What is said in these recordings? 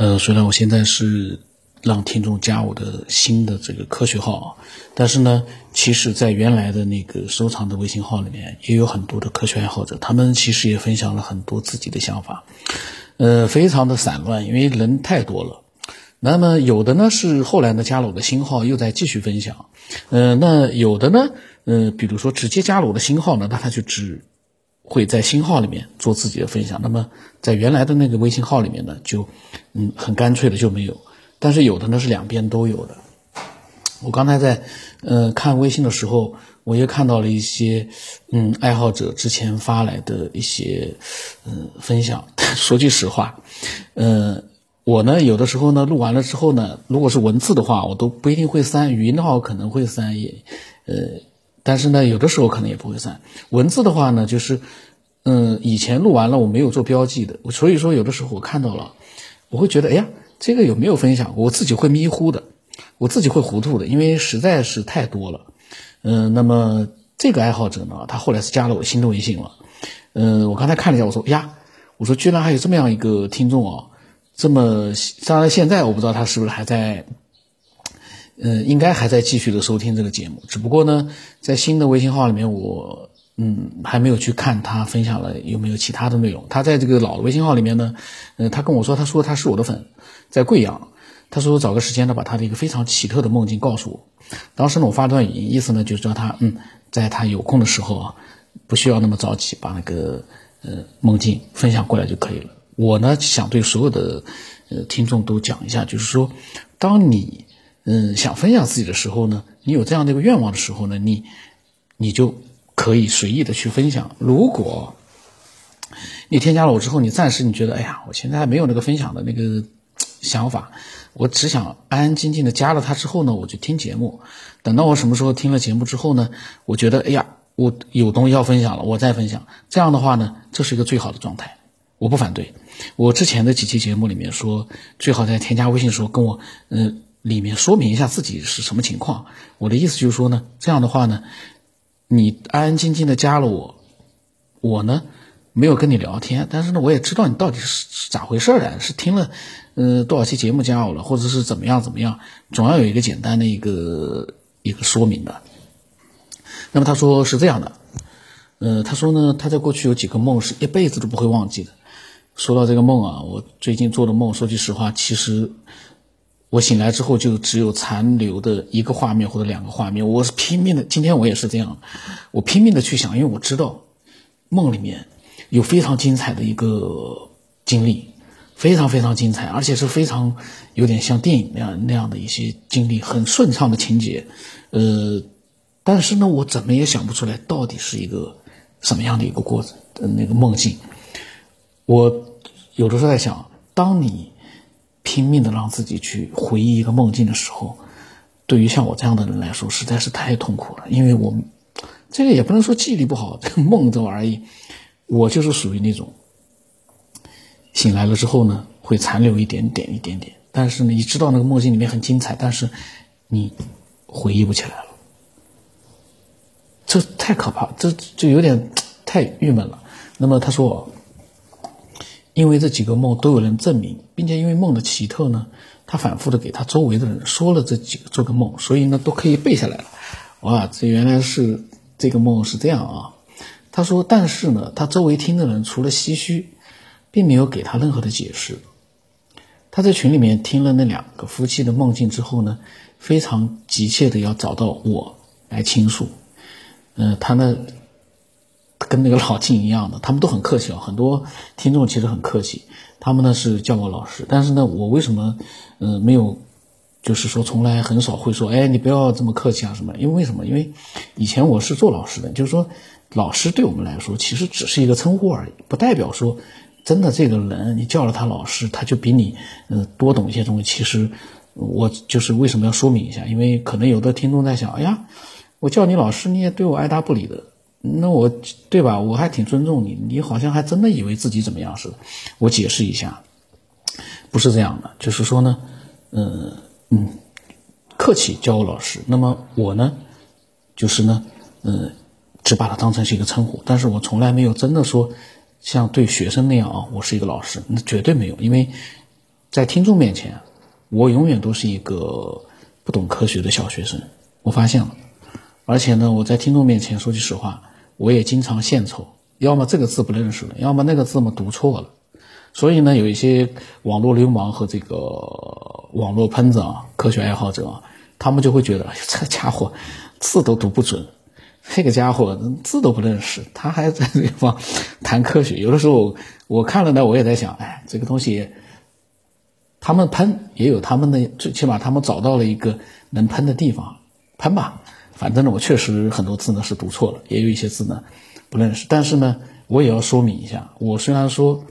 呃，虽然我现在是让听众加我的新的这个科学号，但是呢，其实，在原来的那个收藏的微信号里面，也有很多的科学爱好者，他们其实也分享了很多自己的想法，呃，非常的散乱，因为人太多了。那么有的呢是后来呢加了我的新号，又在继续分享，呃，那有的呢，呃，比如说直接加了我的新号呢，那他就只。会在新号里面做自己的分享，那么在原来的那个微信号里面呢，就嗯很干脆的就没有。但是有的呢是两边都有的。我刚才在呃看微信的时候，我也看到了一些嗯爱好者之前发来的一些嗯分享。说句实话，呃我呢有的时候呢录完了之后呢，如果是文字的话，我都不一定会删；语音的话，我可能会删也呃。但是呢，有的时候可能也不会删。文字的话呢，就是，嗯，以前录完了我没有做标记的，所以说有的时候我看到了，我会觉得，哎呀，这个有没有分享？我自己会迷糊的，我自己会糊涂的，因为实在是太多了。嗯，那么这个爱好者呢，他后来是加了我新的微信了。嗯，我刚才看了一下，我说呀，我说居然还有这么样一个听众哦，这么当然现在我不知道他是不是还在。嗯，应该还在继续的收听这个节目，只不过呢，在新的微信号里面，我嗯还没有去看他分享了有没有其他的内容。他在这个老的微信号里面呢，嗯，他跟我说，他说他是我的粉，在贵阳，他说找个时间呢，把他的一个非常奇特的梦境告诉我。当时呢，我发段语音，意思呢就是叫他嗯，在他有空的时候啊，不需要那么着急，把那个呃梦境分享过来就可以了。我呢想对所有的呃听众都讲一下，就是说，当你。嗯，想分享自己的时候呢，你有这样的一个愿望的时候呢，你你就可以随意的去分享。如果你添加了我之后，你暂时你觉得，哎呀，我现在还没有那个分享的那个想法，我只想安安静静的加了他之后呢，我就听节目。等到我什么时候听了节目之后呢，我觉得，哎呀，我有东西要分享了，我再分享。这样的话呢，这是一个最好的状态，我不反对。我之前的几期节目里面说，最好在添加微信的时候跟我，嗯。里面说明一下自己是什么情况。我的意思就是说呢，这样的话呢，你安安静静的加了我，我呢没有跟你聊天，但是呢，我也知道你到底是咋回事的，是听了呃多少期节目加我了，或者是怎么样怎么样，总要有一个简单的一个一个说明的。那么他说是这样的，呃，他说呢，他在过去有几个梦是一辈子都不会忘记的。说到这个梦啊，我最近做的梦，说句实话，其实。我醒来之后就只有残留的一个画面或者两个画面，我是拼命的。今天我也是这样，我拼命的去想，因为我知道梦里面有非常精彩的一个经历，非常非常精彩，而且是非常有点像电影那样那样的一些经历，很顺畅的情节。呃，但是呢，我怎么也想不出来到底是一个什么样的一个过程，那个梦境。我有的时候在想，当你。拼命的让自己去回忆一个梦境的时候，对于像我这样的人来说，实在是太痛苦了。因为我这个也不能说记忆力不好，这 个梦这玩意，我就是属于那种醒来了之后呢，会残留一点点、一点点。但是呢，你知道那个梦境里面很精彩，但是你回忆不起来了，这太可怕，这就有点太郁闷了。那么他说。因为这几个梦都有人证明，并且因为梦的奇特呢，他反复的给他周围的人说了这几个这个梦，所以呢都可以背下来了。哇，这原来是这个梦是这样啊！他说，但是呢，他周围听的人除了唏嘘，并没有给他任何的解释。他在群里面听了那两个夫妻的梦境之后呢，非常急切的要找到我来倾诉。嗯，他呢。跟那个老晋一样的，他们都很客气啊。很多听众其实很客气，他们呢是叫我老师。但是呢，我为什么，嗯，没有，就是说从来很少会说，哎，你不要这么客气啊什么？因为为什么？因为以前我是做老师的，就是说，老师对我们来说其实只是一个称呼而已，不代表说真的这个人你叫了他老师，他就比你嗯多懂一些东西。其实我就是为什么要说明一下？因为可能有的听众在想，哎呀，我叫你老师，你也对我爱答不理的。那我对吧？我还挺尊重你，你好像还真的以为自己怎么样似的。我解释一下，不是这样的，就是说呢，嗯嗯，客气叫我老师。那么我呢，就是呢，嗯，只把它当成是一个称呼，但是我从来没有真的说像对学生那样啊，我是一个老师，那绝对没有，因为在听众面前，我永远都是一个不懂科学的小学生。我发现了，而且呢，我在听众面前说句实话，我也经常献丑，要么这个字不认识了，要么那个字嘛读错了。所以呢，有一些网络流氓和这个网络喷子啊，科学爱好者啊，他们就会觉得这个家伙字都读不准，这个家伙字都不认识，他还在这地方谈科学。有的时候我看了呢，我也在想，哎，这个东西他们喷也有他们的，最起码他们找到了一个能喷的地方，喷吧。反正呢，我确实很多字呢是读错了，也有一些字呢不认识。但是呢，我也要说明一下，我虽然说。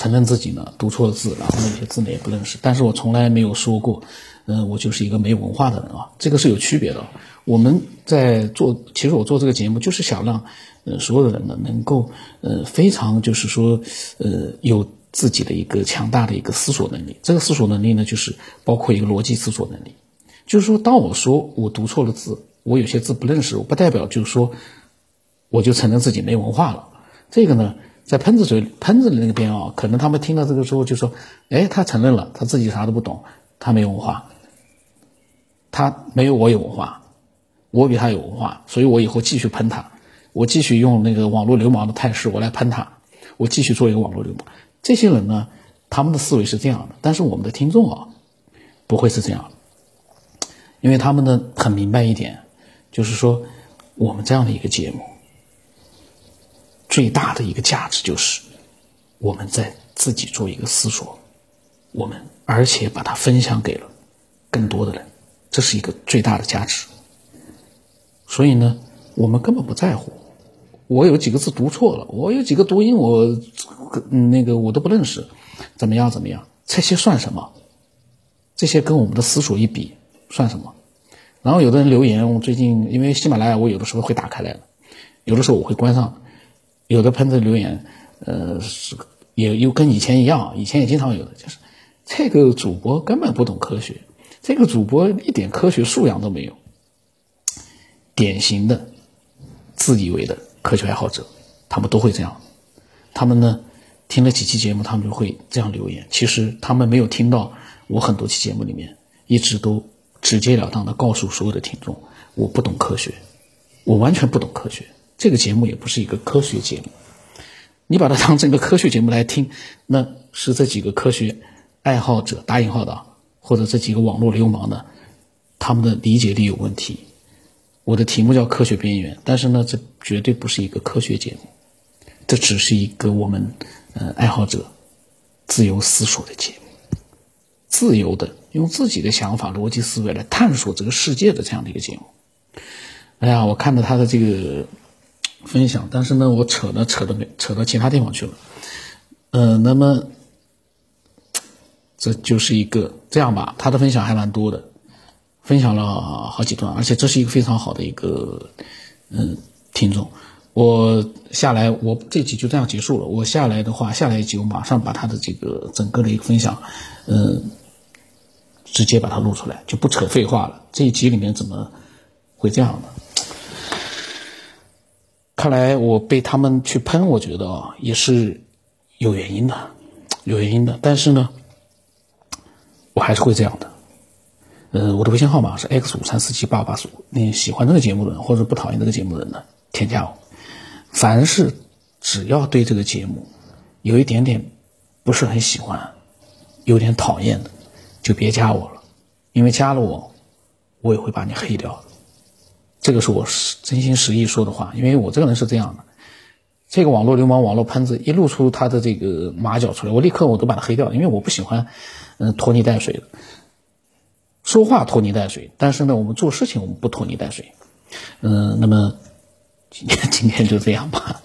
承认自己呢读错了字，然后那些字呢也不认识，但是我从来没有说过，嗯，我就是一个没文化的人啊，这个是有区别的。我们在做，其实我做这个节目就是想让，呃，所有的人呢能够，呃，非常就是说，呃，有自己的一个强大的一个思索能力。这个思索能力呢，就是包括一个逻辑思索能力。就是说，当我说我读错了字，我有些字不认识，我不代表就是说，我就承认自己没文化了。这个呢。在喷子嘴喷子的那边啊，可能他们听到这个之后就说：“哎，他承认了，他自己啥都不懂，他没文化，他没有我有文化，我比他有文化，所以我以后继续喷他，我继续用那个网络流氓的态势我来喷他，我继续做一个网络流氓。这些人呢，他们的思维是这样的，但是我们的听众啊，不会是这样的，因为他们呢很明白一点，就是说我们这样的一个节目。”最大的一个价值就是，我们在自己做一个思索，我们而且把它分享给了更多的人，这是一个最大的价值。所以呢，我们根本不在乎，我有几个字读错了，我有几个读音我那个我都不认识，怎么样怎么样，这些算什么？这些跟我们的思索一比，算什么？然后有的人留言，我最近因为喜马拉雅，我有的时候会打开来的，有的时候我会关上。有的喷子留言，呃，是也又跟以前一样，以前也经常有的，就是这个主播根本不懂科学，这个主播一点科学素养都没有，典型的自以为的科学爱好者，他们都会这样。他们呢，听了几期节目，他们就会这样留言。其实他们没有听到我很多期节目里面，一直都直截了当的告诉所有的听众，我不懂科学，我完全不懂科学。这个节目也不是一个科学节目，你把它当成一个科学节目来听，那是这几个科学爱好者（打引号的）或者这几个网络流氓的，他们的理解力有问题。我的题目叫《科学边缘》，但是呢，这绝对不是一个科学节目，这只是一个我们呃爱好者自由思索的节目，自由的用自己的想法、逻辑思维来探索这个世界的这样的一个节目。哎呀，我看到他的这个。分享，但是呢，我扯呢扯的没扯到其他地方去了，呃，那么这就是一个这样吧，他的分享还蛮多的，分享了好几段，而且这是一个非常好的一个嗯听众，我下来我这集就这样结束了，我下来的话，下来一集我马上把他的这个整个的一个分享，嗯，直接把它录出来，就不扯废话了，这一集里面怎么会这样呢？看来我被他们去喷，我觉得啊也是有原因的，有原因的。但是呢，我还是会这样的。呃，我的微信号码是 x 五三四七八八四五。你喜欢这个节目的人或者不讨厌这个节目的人呢，添加我。凡是只要对这个节目有一点点不是很喜欢、有点讨厌的，就别加我了，因为加了我，我也会把你黑掉。这个是我真心实意说的话，因为我这个人是这样的。这个网络流氓、网络喷子一露出他的这个马脚出来，我立刻我都把他黑掉，因为我不喜欢嗯拖泥带水的。说话拖泥带水，但是呢，我们做事情我们不拖泥带水。嗯，那么今天今天就这样吧。